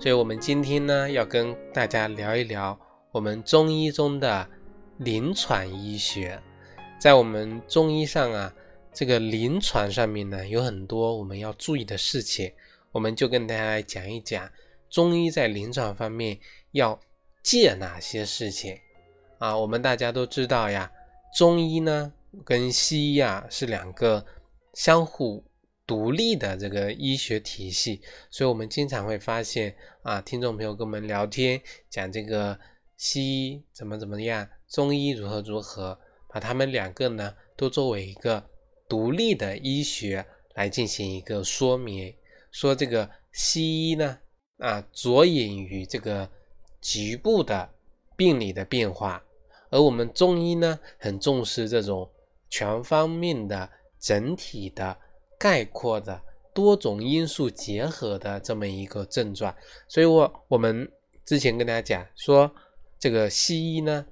所以，我们今天呢，要跟大家聊一聊我们中医中的临床医学。在我们中医上啊，这个临床上面呢，有很多我们要注意的事情，我们就跟大家来讲一讲中医在临床方面要戒哪些事情啊。我们大家都知道呀，中医呢跟西医啊是两个相互。独立的这个医学体系，所以我们经常会发现啊，听众朋友跟我们聊天讲这个西医怎么怎么样，中医如何如何，把他们两个呢都作为一个独立的医学来进行一个说明，说这个西医呢啊着眼于这个局部的病理的变化，而我们中医呢很重视这种全方面的整体的。概括的多种因素结合的这么一个症状，所以我我们之前跟大家讲说，这个西医呢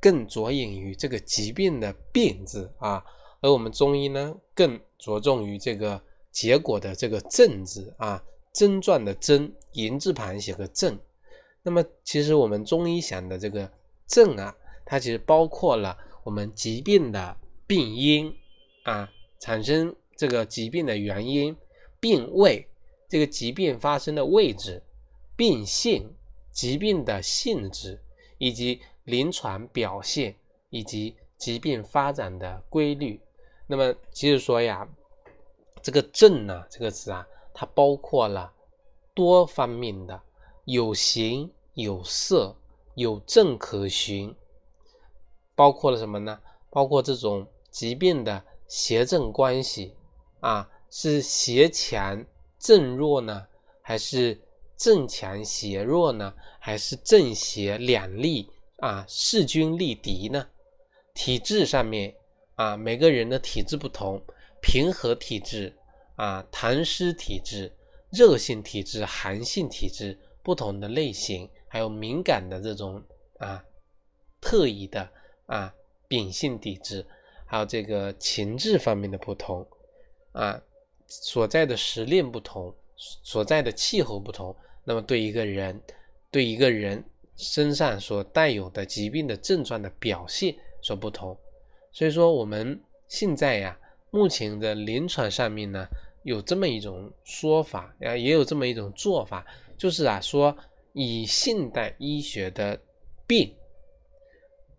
更着眼于这个疾病的病字啊，而我们中医呢更着重于这个结果的这个症字啊，症状的症，言字旁写个症。那么其实我们中医想的这个症啊，它其实包括了我们疾病的病因啊，产生。这个疾病的原因、病位、这个疾病发生的位置、病性、疾病的性质，以及临床表现以及疾病发展的规律。那么，其实说呀，这个症呢这个词啊，它包括了多方面的，有形有色，有症可循，包括了什么呢？包括这种疾病的邪正关系。啊，是邪强正弱呢，还是正强邪弱呢，还是正邪两立啊势均力敌呢？体质上面啊，每个人的体质不同，平和体质啊，痰湿体质、热性体质、寒性体质不同的类型，还有敏感的这种啊特异的啊秉性体质，还有这个情志方面的不同。啊，所在的时令不同，所在的气候不同，那么对一个人，对一个人身上所带有的疾病的症状的表现所不同，所以说我们现在呀，目前的临床上面呢，有这么一种说法啊，也有这么一种做法，就是啊，说以现代医学的病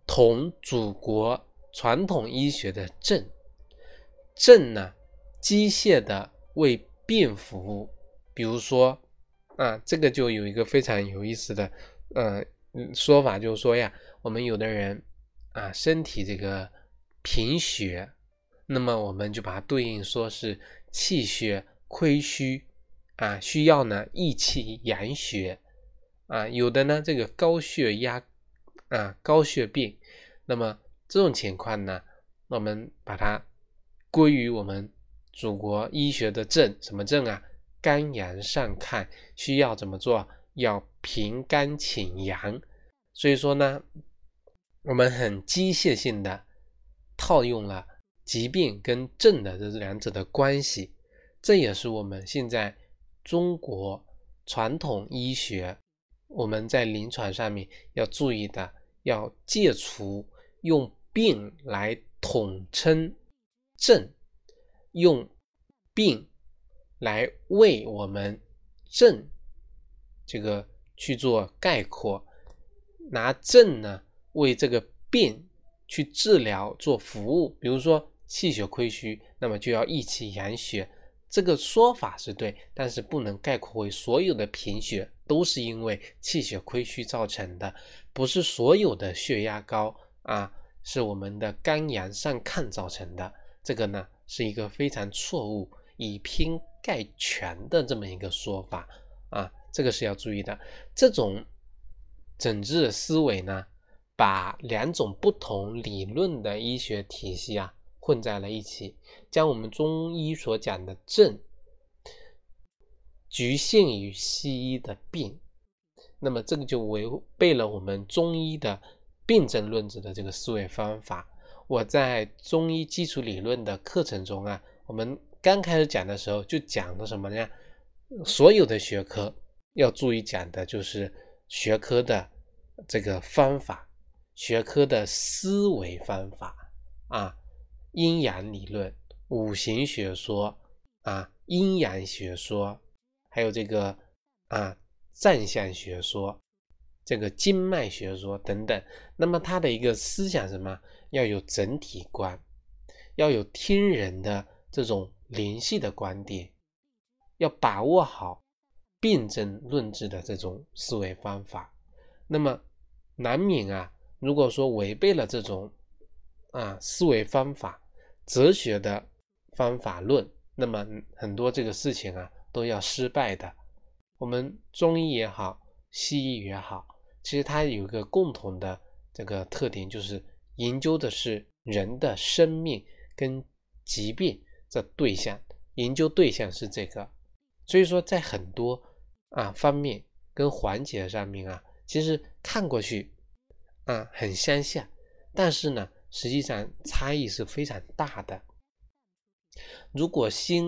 同祖国传统医学的症，症呢。机械的为病服务，比如说啊，这个就有一个非常有意思的呃说法，就是说呀，我们有的人啊身体这个贫血，那么我们就把它对应说是气血亏虚啊，需要呢益气养血啊，有的呢这个高血压啊高血病，那么这种情况呢，我们把它归于我们。祖国医学的症什么症啊？肝阳上亢，需要怎么做？要平肝请阳。所以说呢，我们很机械性的套用了疾病跟症的这两者的关系。这也是我们现在中国传统医学我们在临床上面要注意的，要戒除用病来统称症。用病来为我们症这个去做概括，拿症呢为这个病去治疗做服务。比如说气血亏虚，那么就要益气养血。这个说法是对，但是不能概括为所有的贫血都是因为气血亏虚造成的，不是所有的血压高啊是我们的肝阳上亢造成的。这个呢？是一个非常错误、以偏概全的这么一个说法啊，这个是要注意的。这种整治思维呢，把两种不同理论的医学体系啊混在了一起，将我们中医所讲的症局限于西医的病，那么这个就违背了我们中医的病症论治的这个思维方法。我在中医基础理论的课程中啊，我们刚开始讲的时候就讲的什么呢？所有的学科要注意讲的就是学科的这个方法，学科的思维方法啊，阴阳理论、五行学说啊、阴阳学说，还有这个啊占相学说、这个经脉学说等等。那么它的一个思想什么？要有整体观，要有听人的这种联系的观点，要把握好辩证论治的这种思维方法。那么难免啊，如果说违背了这种啊思维方法、哲学的方法论，那么很多这个事情啊都要失败的。我们中医也好，西医也好，其实它有一个共同的这个特点，就是。研究的是人的生命跟疾病的对象，研究对象是这个，所以说在很多啊方面跟环节上面啊，其实看过去啊很相像，但是呢，实际上差异是非常大的。如果先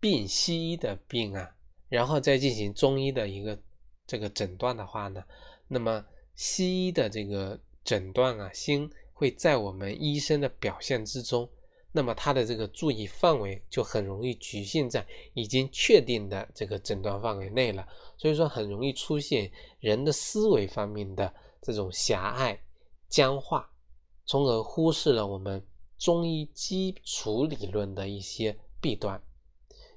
病西医的病啊，然后再进行中医的一个这个诊断的话呢，那么西医的这个诊断啊，先会在我们医生的表现之中，那么他的这个注意范围就很容易局限在已经确定的这个诊断范围内了，所以说很容易出现人的思维方面的这种狭隘、僵化，从而忽视了我们中医基础理论的一些弊端。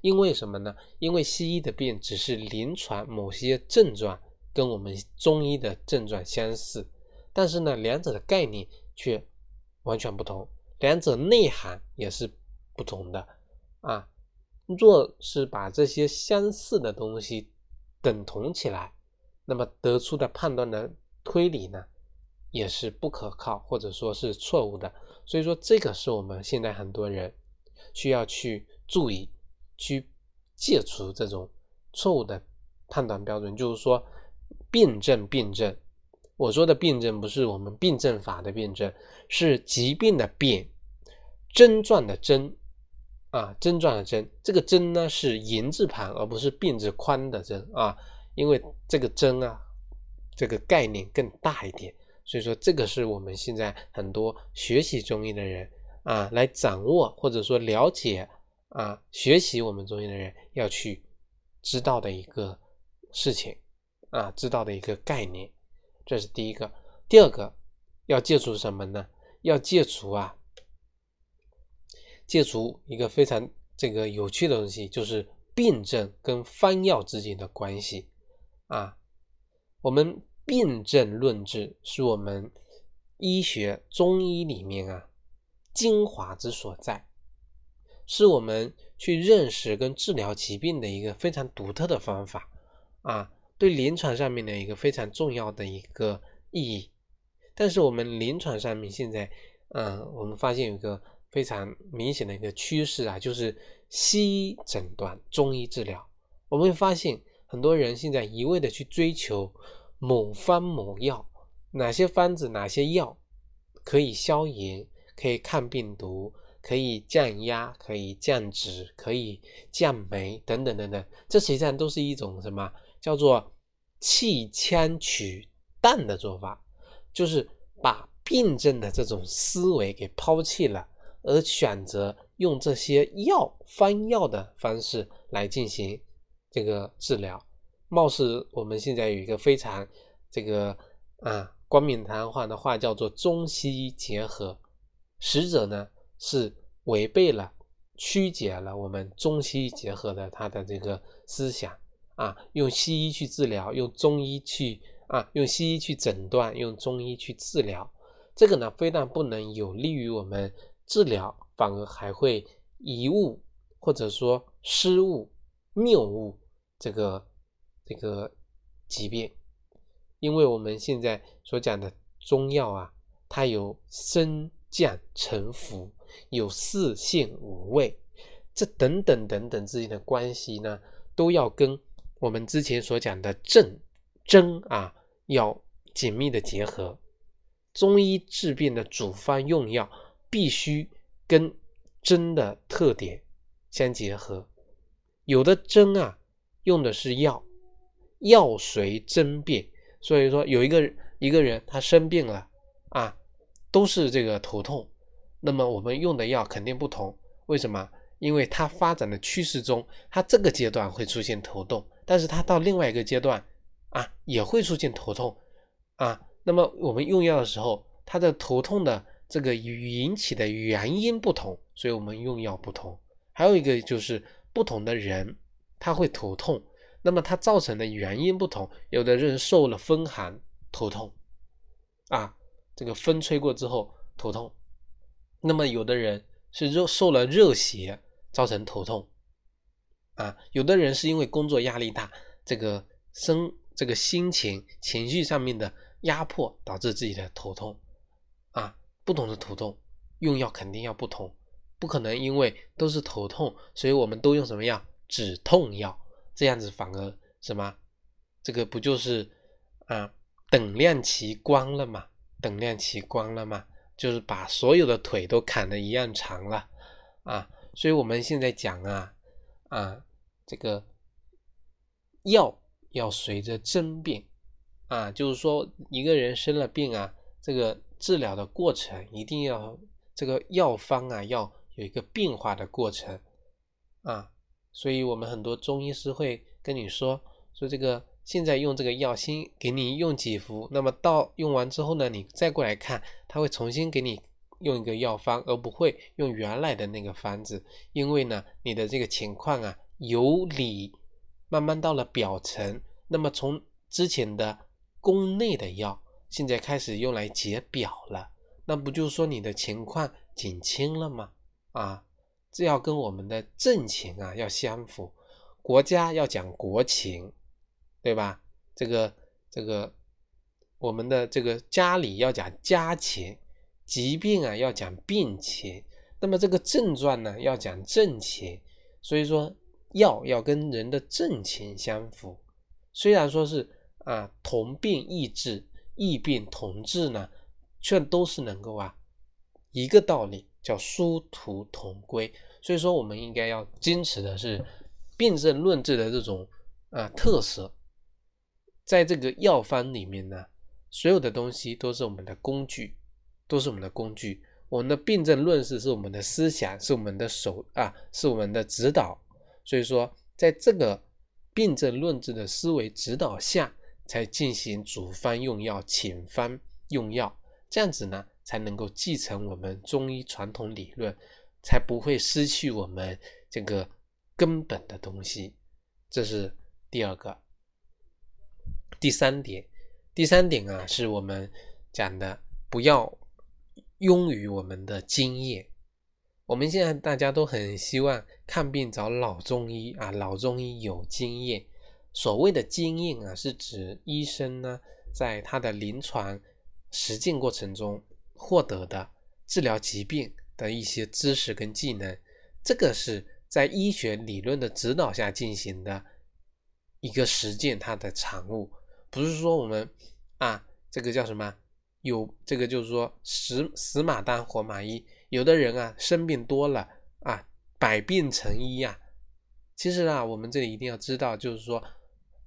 因为什么呢？因为西医的病只是临床某些症状跟我们中医的症状相似，但是呢，两者的概念。却完全不同，两者内涵也是不同的啊。若是把这些相似的东西等同起来，那么得出的判断的推理呢，也是不可靠或者说是错误的。所以说，这个是我们现在很多人需要去注意、去戒除这种错误的判断标准，就是说，辩证辩证。我说的辩证不是我们辩证法的辩证，是疾病的辩，症状的症啊，症状的症。这个症呢是言字旁，而不是病字宽的症啊，因为这个症啊，这个概念更大一点。所以说，这个是我们现在很多学习中医的人啊，来掌握或者说了解啊，学习我们中医的人要去知道的一个事情啊，知道的一个概念。这是第一个，第二个要戒除什么呢？要戒除啊，戒除一个非常这个有趣的东西，就是病症跟方药之间的关系啊。我们辨证论治是我们医学中医里面啊精华之所在，是我们去认识跟治疗疾病的一个非常独特的方法啊。对临床上面的一个非常重要的一个意义，但是我们临床上面现在，嗯，我们发现有一个非常明显的一个趋势啊，就是西医诊断中医治疗。我们会发现很多人现在一味的去追求某方某药，哪些方子哪些药可以消炎，可以抗病毒，可以降压，可以降脂，可以降酶等等等等，这实际上都是一种什么？叫做弃枪取弹的做法，就是把病症的这种思维给抛弃了，而选择用这些药方药的方式来进行这个治疗。貌似我们现在有一个非常这个啊冠冕堂皇的话，叫做中西医结合，实则呢是违背了、曲解了我们中西医结合的它的这个思想。啊，用西医去治疗，用中医去啊，用西医去诊断，用中医去治疗，这个呢，非但不能有利于我们治疗，反而还会贻误或者说失误、谬误这个这个疾病。因为我们现在所讲的中药啊，它有升降沉浮，有四性五味，这等等等等之间的关系呢，都要跟我们之前所讲的正真啊要紧密的结合。中医治病的主方用药必须跟针的特点相结合。有的针啊用的是药，药随针变，所以说有一个一个人他生病了啊，都是这个头痛，那么我们用的药肯定不同。为什么？因为它发展的趋势中，它这个阶段会出现头痛，但是他到另外一个阶段啊也会出现头痛啊。那么我们用药的时候，它的头痛的这个引起的原因不同，所以我们用药不同。还有一个就是不同的人他会头痛，那么它造成的原因不同。有的人受了风寒头痛，啊，这个风吹过之后头痛；那么有的人是热受了热邪造成头痛，啊，有的人是因为工作压力大，这个生这个心情情绪上面的。压迫导致自己的头痛，啊，不同的头痛用药肯定要不同，不可能因为都是头痛，所以我们都用什么药？止痛药，这样子反而什么？这个不就是啊等量齐观了吗？等量齐观了吗？就是把所有的腿都砍得一样长了啊！所以我们现在讲啊啊，这个药要随着针变。啊，就是说一个人生了病啊，这个治疗的过程一定要这个药方啊要有一个变化的过程啊，所以我们很多中医师会跟你说说这个现在用这个药，先给你用几服，那么到用完之后呢，你再过来看，他会重新给你用一个药方，而不会用原来的那个方子，因为呢，你的这个情况啊由里慢慢到了表层，那么从之前的。宫内的药现在开始用来解表了，那不就说你的情况减轻了吗？啊，这要跟我们的政情啊要相符，国家要讲国情，对吧？这个这个我们的这个家里要讲家情，疾病啊要讲病情，那么这个症状呢要讲症情，所以说药要跟人的症情相符，虽然说是。啊，同病异治，异病同治呢，却都是能够啊，一个道理叫殊途同归。所以说，我们应该要坚持的是辨证论治的这种啊特色，在这个药方里面呢，所有的东西都是我们的工具，都是我们的工具。我们的病症论是是我们的思想，是我们的手啊，是我们的指导。所以说，在这个病症论治的思维指导下。才进行主方用药，请方用药，这样子呢，才能够继承我们中医传统理论，才不会失去我们这个根本的东西。这是第二个。第三点，第三点啊，是我们讲的，不要庸于我们的经验。我们现在大家都很希望看病找老中医啊，老中医有经验。所谓的经验啊，是指医生呢在他的临床实践过程中获得的治疗疾病的一些知识跟技能，这个是在医学理论的指导下进行的一个实践，它的产物，不是说我们啊这个叫什么有这个就是说死死马当活马医，有的人啊生病多了啊百病成医呀，其实啊我们这里一定要知道，就是说。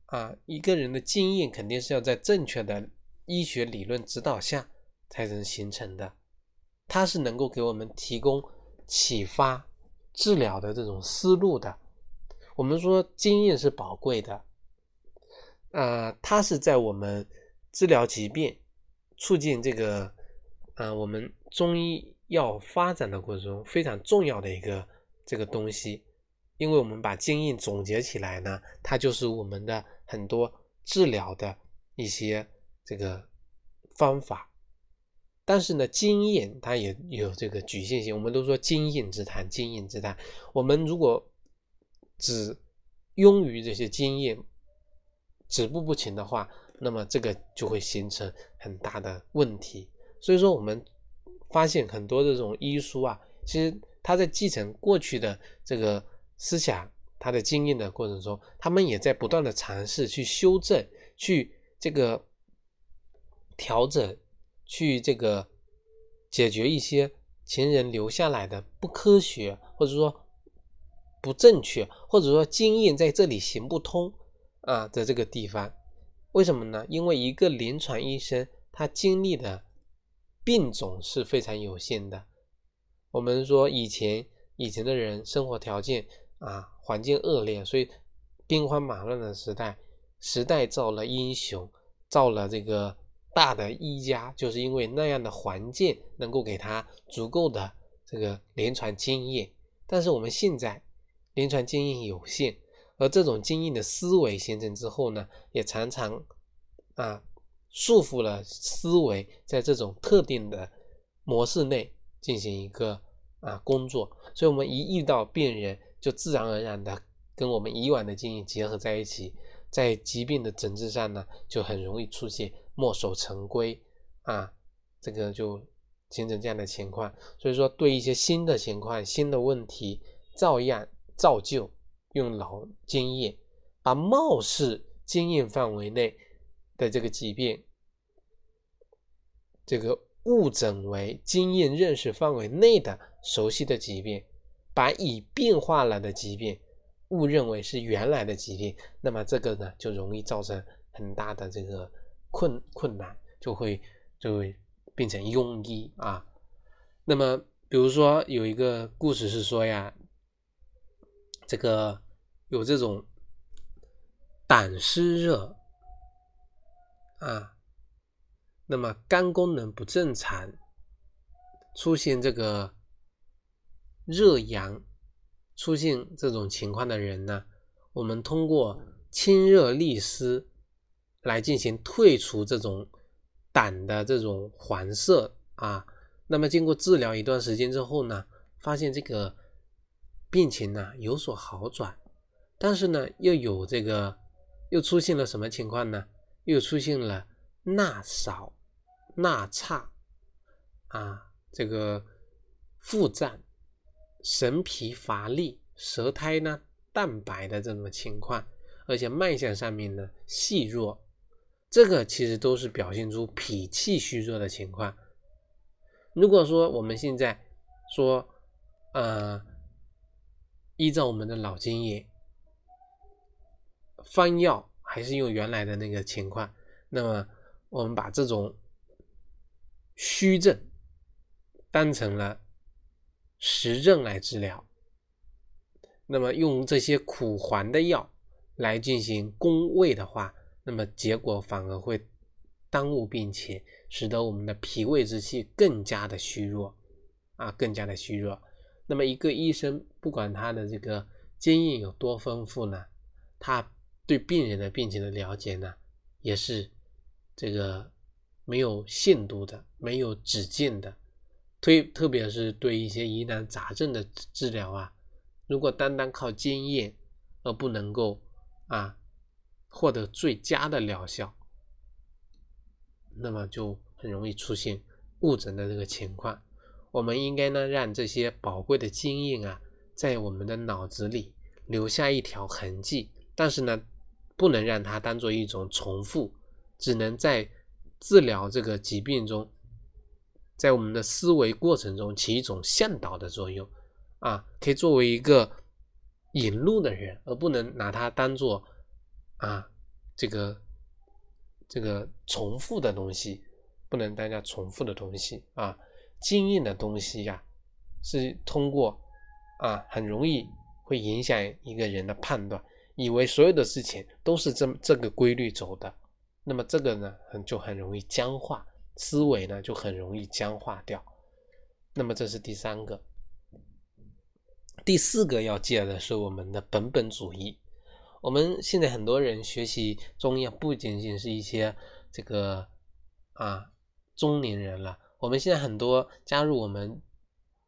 啊，一个人的经验肯定是要在正确的医学理论指导下才能形成的，它是能够给我们提供启发治疗的这种思路的。我们说经验是宝贵的，啊，它是在我们治疗疾病、促进这个啊我们中医药发展的过程中非常重要的一个这个东西。因为我们把经验总结起来呢，它就是我们的很多治疗的一些这个方法。但是呢，经验它也有这个局限性。我们都说经验之谈，经验之谈。我们如果只用于这些经验，止步不前的话，那么这个就会形成很大的问题。所以说，我们发现很多这种医书啊，其实他在继承过去的这个思想、他的经验的过程中，他们也在不断的尝试去修正、去这个调整、去这个解决一些前人留下来的不科学，或者说不正确，或者说经验在这里行不通啊的这个地方。为什么呢？因为一个临床医生他经历的病种是非常有限的。我们说以前以前的人生活条件啊环境恶劣，所以兵荒马乱的时代，时代造了英雄，造了这个大的医家，就是因为那样的环境能够给他足够的这个临床经验。但是我们现在临床经验有限。而这种经验的思维形成之后呢，也常常啊束缚了思维，在这种特定的模式内进行一个啊工作。所以，我们一遇到病人，就自然而然的跟我们以往的经验结合在一起，在疾病的诊治上呢，就很容易出现墨守成规啊，这个就形成这样的情况。所以说，对一些新的情况、新的问题，照样照旧。用老经验把貌似经验范围内的这个疾病，这个误诊为经验认识范围内的熟悉的疾病，把已变化了的疾病误认为是原来的疾病，那么这个呢就容易造成很大的这个困困难，就会就会变成庸医啊。那么比如说有一个故事是说呀，这个。有这种胆湿热啊，那么肝功能不正常，出现这个热阳，出现这种情况的人呢，我们通过清热利湿来进行退除这种胆的这种黄色啊，那么经过治疗一段时间之后呢，发现这个病情呢有所好转。但是呢，又有这个，又出现了什么情况呢？又出现了纳少、纳差啊，这个腹胀、神疲乏力、舌苔呢淡白的这种情况，而且脉象上面呢细弱，这个其实都是表现出脾气虚弱的情况。如果说我们现在说，呃，依照我们的老经验。方药还是用原来的那个情况，那么我们把这种虚症当成了实症来治疗，那么用这些苦寒的药来进行攻胃的话，那么结果反而会耽误病情，使得我们的脾胃之气更加的虚弱啊，更加的虚弱。那么一个医生不管他的这个经验有多丰富呢，他。对病人的病情的了解呢，也是这个没有限度的、没有止境的。推特别是对一些疑难杂症的治疗啊，如果单单靠经验而不能够啊获得最佳的疗效，那么就很容易出现误诊的这个情况。我们应该呢，让这些宝贵的经验啊，在我们的脑子里留下一条痕迹，但是呢。不能让它当做一种重复，只能在治疗这个疾病中，在我们的思维过程中起一种向导的作用，啊，可以作为一个引路的人，而不能拿它当做啊这个这个重复的东西，不能当家重复的东西啊，经验的东西呀，是通过啊很容易会影响一个人的判断。以为所有的事情都是这这个规律走的，那么这个呢，很就很容易僵化，思维呢就很容易僵化掉。那么这是第三个，第四个要戒的是我们的本本主义。我们现在很多人学习中医，不仅仅是一些这个啊中年人了，我们现在很多加入我们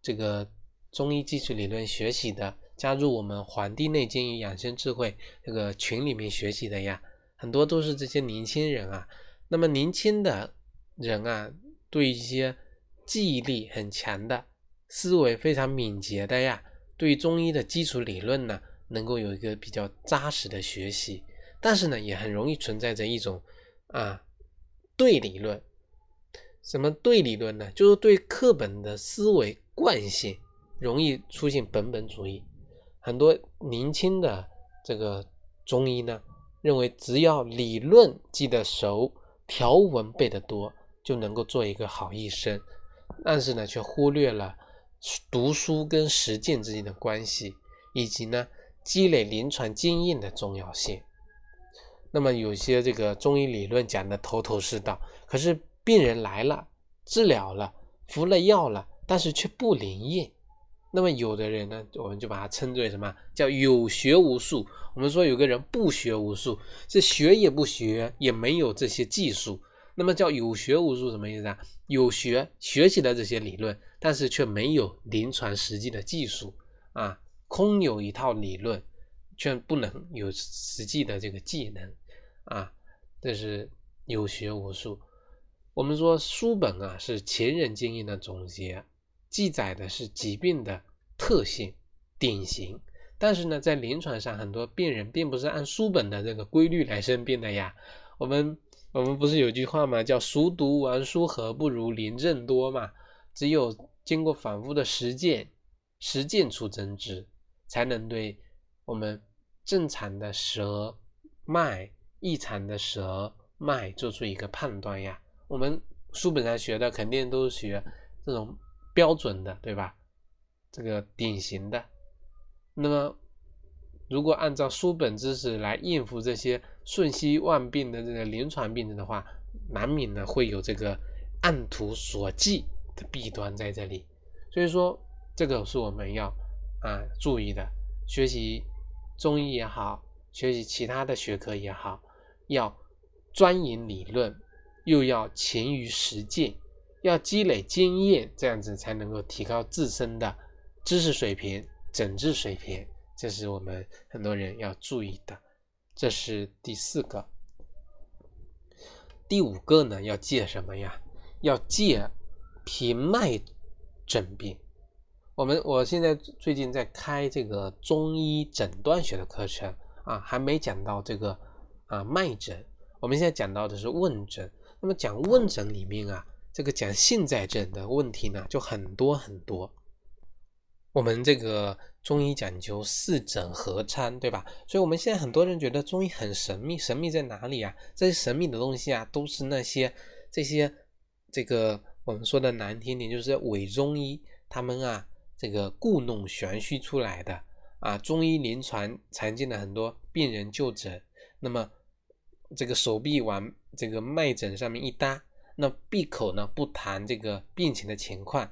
这个中医基础理论学习的。加入我们《黄帝内经与养生智慧》这个群里面学习的呀，很多都是这些年轻人啊。那么年轻的人啊，对一些记忆力很强的、思维非常敏捷的呀，对中医的基础理论呢，能够有一个比较扎实的学习。但是呢，也很容易存在着一种啊对理论。什么对理论呢？就是对课本的思维惯性，容易出现本本主义。很多年轻的这个中医呢，认为只要理论记得熟，条文背得多，就能够做一个好医生。但是呢，却忽略了读书跟实践之间的关系，以及呢积累临床经验的重要性。那么有些这个中医理论讲的头头是道，可是。病人来了，治疗了，服了药了，但是却不灵验。那么有的人呢，我们就把它称之为什么叫有学无术。我们说有个人不学无术，是学也不学，也没有这些技术。那么叫有学无术什么意思啊？有学学习了这些理论，但是却没有临床实际的技术啊，空有一套理论，却不能有实际的这个技能啊，这是有学无术。我们说书本啊是前人经验的总结，记载的是疾病的特性、典型。但是呢，在临床上，很多病人并不是按书本的这个规律来生病的呀。我们我们不是有句话吗？叫“熟读完书何不如临症多”嘛。只有经过反复的实践，实践出真知，才能对我们正常的舌脉、异常的舌脉做出一个判断呀。我们书本上学的肯定都是学这种标准的，对吧？这个典型的。那么，如果按照书本知识来应付这些瞬息万变的这个临床病人的话，难免呢会有这个按图索骥的弊端在这里。所以说，这个是我们要啊注意的。学习中医也好，学习其他的学科也好，要钻研理论。又要勤于实践，要积累经验，这样子才能够提高自身的知识水平、诊治水平。这是我们很多人要注意的。这是第四个。第五个呢，要戒什么呀？要戒平脉诊病。我们我现在最近在开这个中医诊断学的课程啊，还没讲到这个啊脉诊。我们现在讲到的是问诊。那么讲问诊里面啊，这个讲现在症的问题呢，就很多很多。我们这个中医讲究四诊合参，对吧？所以我们现在很多人觉得中医很神秘，神秘在哪里啊？这些神秘的东西啊，都是那些这些这个我们说的难听点，就是伪中医他们啊，这个故弄玄虚出来的啊。中医临床常见的很多病人就诊，那么。这个手臂往这个脉诊上面一搭，那闭口呢不谈这个病情的情况，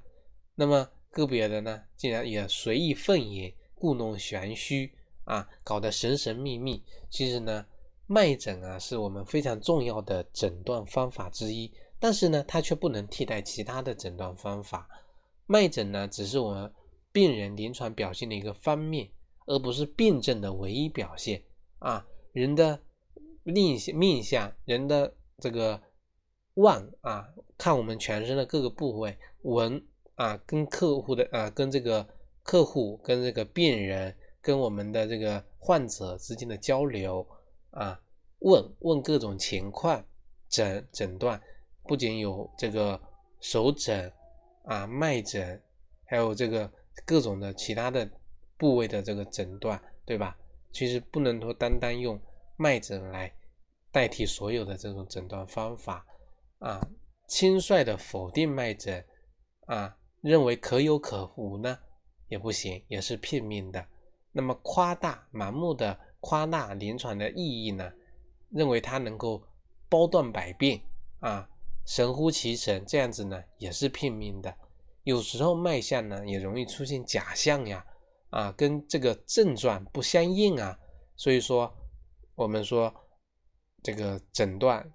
那么个别的呢竟然也随意奉言，故弄玄虚啊，搞得神神秘秘。其实呢，脉诊啊是我们非常重要的诊断方法之一，但是呢，它却不能替代其他的诊断方法。脉诊呢，只是我们病人临床表现的一个方面，而不是病症的唯一表现啊，人的。命命相人的这个望啊，看我们全身的各个部位，闻啊，跟客户的啊，跟这个客户跟这个病人跟我们的这个患者之间的交流啊，问问各种情况，诊诊断不仅有这个手诊啊、脉诊，还有这个各种的其他的部位的这个诊断，对吧？其实不能说单单用。脉诊来代替所有的这种诊断方法啊，轻率的否定脉诊啊，认为可有可无呢，也不行，也是片面的。那么夸大、盲目的夸大临床的意义呢，认为它能够包断百病啊，神乎其神，这样子呢，也是片面的。有时候脉象呢，也容易出现假象呀，啊，跟这个症状不相应啊，所以说。我们说，这个诊断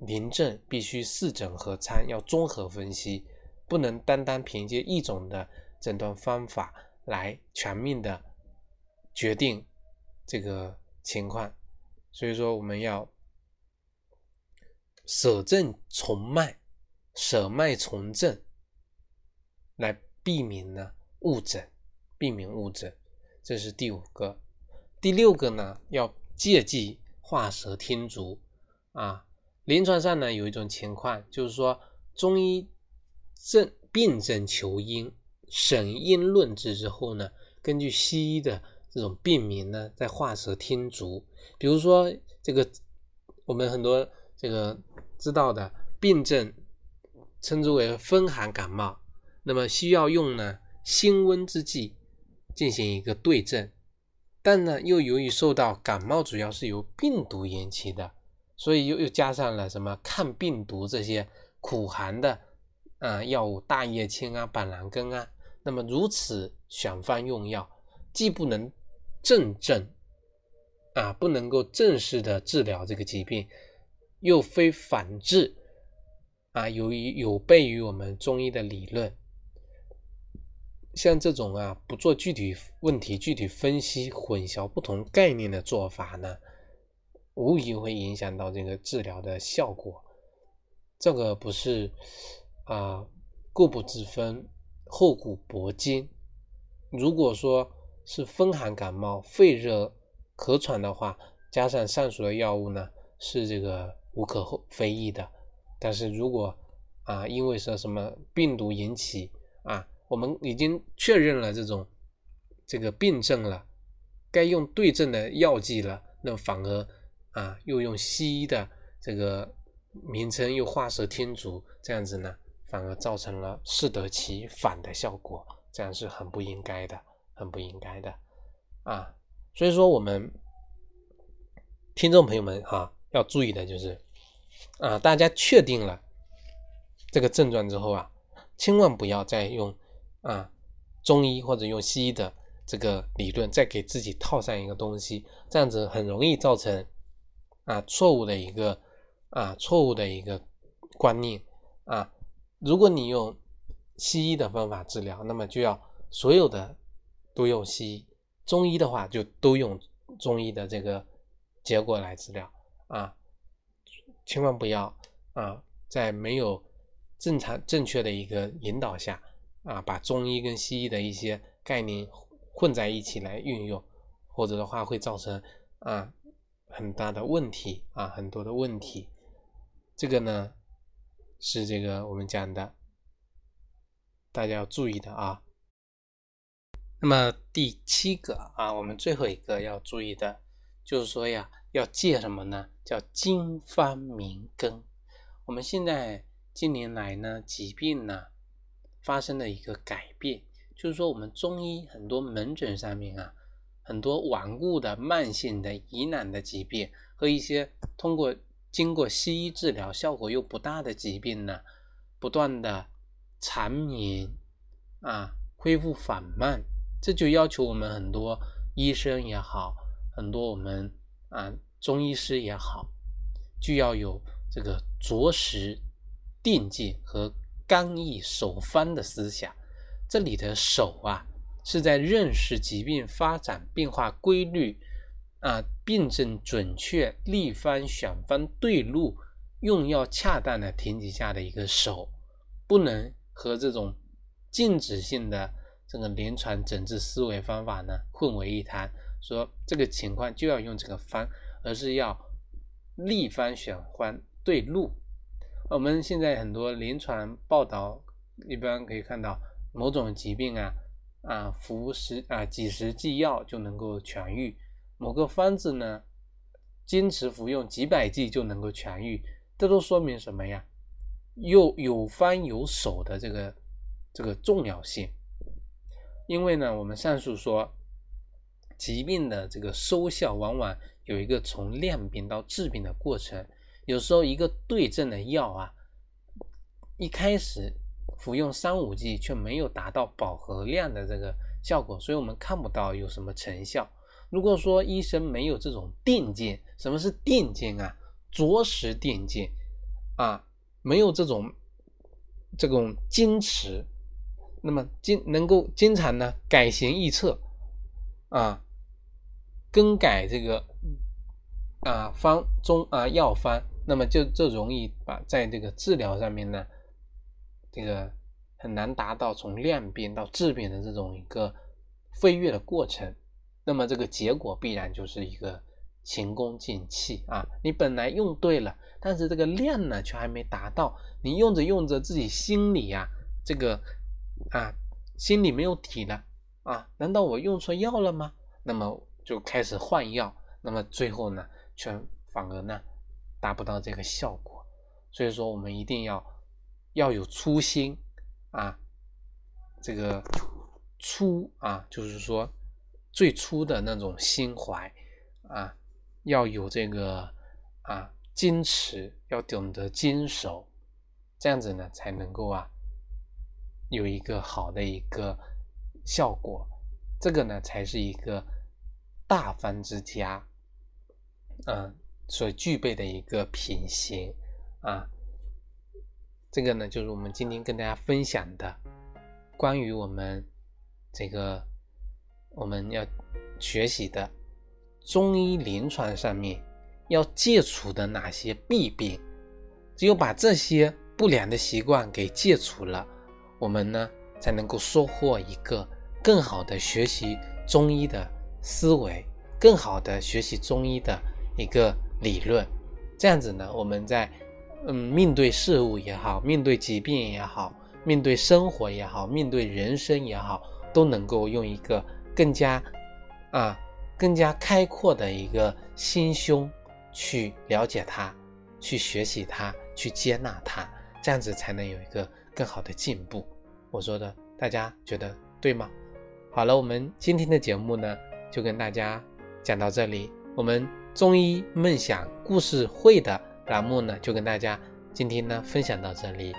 临症必须四诊合参，要综合分析，不能单单凭借一种的诊断方法来全面的决定这个情况。所以说我们要舍正从脉，舍脉从症，来避免呢误诊，避免误诊。这是第五个。第六个呢，要借机画蛇添足啊。临床上呢，有一种情况，就是说中医症病症求因，审因论治之后呢，根据西医的这种病名呢，再画蛇添足。比如说这个，我们很多这个知道的病症，称之为风寒感冒，那么需要用呢辛温之剂进行一个对症。但呢，又由于受到感冒主要是由病毒引起的，所以又又加上了什么抗病毒这些苦寒的啊药物，大叶青啊、板蓝根啊。那么如此选方用药，既不能正症啊，不能够正式的治疗这个疾病，又非反治啊，由于有悖于我们中医的理论。像这种啊，不做具体问题具体分析，混淆不同概念的做法呢，无疑会影响到这个治疗的效果。这个不是啊，固不自分，厚古薄今。如果说是风寒感冒、肺热咳喘的话，加上上述的药物呢，是这个无可厚非议的。但是如果啊，因为说什么病毒引起啊，我们已经确认了这种这个病症了，该用对症的药剂了，那反而啊又用西医的这个名称又画蛇添足，这样子呢，反而造成了适得其反的效果，这样是很不应该的，很不应该的啊。所以说我们听众朋友们哈要注意的就是啊，大家确定了这个症状之后啊，千万不要再用。啊，中医或者用西医的这个理论，再给自己套上一个东西，这样子很容易造成啊错误的一个啊错误的一个观念啊。如果你用西医的方法治疗，那么就要所有的都用西医；中医的话就都用中医的这个结果来治疗啊。千万不要啊，在没有正常正确的一个引导下。啊，把中医跟西医的一些概念混在一起来运用，或者的话会造成啊很大的问题啊，很多的问题。这个呢是这个我们讲的，大家要注意的啊。那么第七个啊，我们最后一个要注意的，就是说呀，要借什么呢？叫经方明根。我们现在近年来呢，疾病呢。发生的一个改变，就是说我们中医很多门诊上面啊，很多顽固的、慢性的、疑难的疾病和一些通过经过西医治疗效果又不大的疾病呢，不断的缠绵啊，恢复缓慢，这就要求我们很多医生也好，很多我们啊中医师也好，就要有这个着实定见和。刚毅守方的思想，这里的守啊，是在认识疾病发展变化规律啊，病症准确，立方选方对路，用药恰当的前提下的一个手，不能和这种静止性的这个临床诊治思维方法呢混为一谈。说这个情况就要用这个方，而是要立方选方对路。我们现在很多临床报道，一般可以看到某种疾病啊，啊服十啊几十剂药就能够痊愈；某个方子呢，坚持服用几百剂就能够痊愈。这都说明什么呀？又有方有手的这个这个重要性。因为呢，我们上述说，疾病的这个收效往往有一个从量病到治病的过程。有时候一个对症的药啊，一开始服用三五剂却没有达到饱和量的这个效果，所以我们看不到有什么成效。如果说医生没有这种定见，什么是定见啊？着实定见啊，没有这种这种矜持，那么经能够经常呢改弦易辙啊，更改这个啊方中啊药方，那么就就容易把在这个治疗上面呢，这个很难达到从量变到质变的这种一个飞跃的过程，那么这个结果必然就是一个前功尽弃啊！你本来用对了，但是这个量呢却还没达到，你用着用着自己心里呀，这个啊心里没有底了啊，难道我用错药了吗？那么就开始换药，那么最后呢，却反而呢达不到这个效果。所以说，我们一定要要有初心啊，这个初啊，就是说最初的那种心怀啊，要有这个啊矜持，要懂得坚守，这样子呢才能够啊有一个好的一个效果。这个呢才是一个。大方之家，啊，所具备的一个品行啊，这个呢，就是我们今天跟大家分享的关于我们这个我们要学习的中医临床上面要戒除的哪些弊病。只有把这些不良的习惯给戒除了，我们呢才能够收获一个更好的学习中医的。思维更好的学习中医的一个理论，这样子呢，我们在嗯面对事物也好，面对疾病也好，面对生活也好，面对人生也好，都能够用一个更加啊更加开阔的一个心胸去了解它，去学习它，去接纳它，这样子才能有一个更好的进步。我说的，大家觉得对吗？好了，我们今天的节目呢。就跟大家讲到这里，我们中医梦想故事会的栏目呢，就跟大家今天呢分享到这里。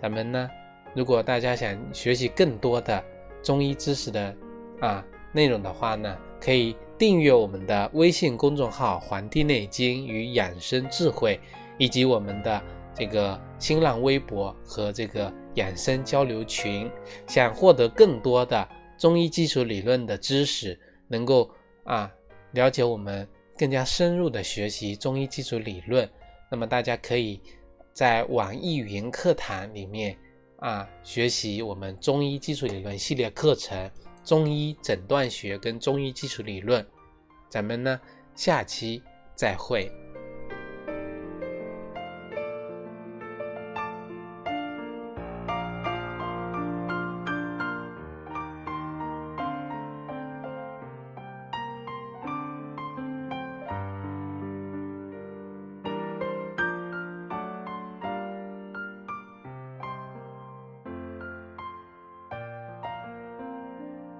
咱们呢，如果大家想学习更多的中医知识的啊内容的话呢，可以订阅我们的微信公众号《黄帝内经与养生智慧》，以及我们的这个新浪微博和这个养生交流群。想获得更多的中医基础理论的知识。能够啊了解我们更加深入的学习中医基础理论，那么大家可以在网易云课堂里面啊学习我们中医基础理论系列课程，中医诊断学跟中医基础理论。咱们呢下期再会。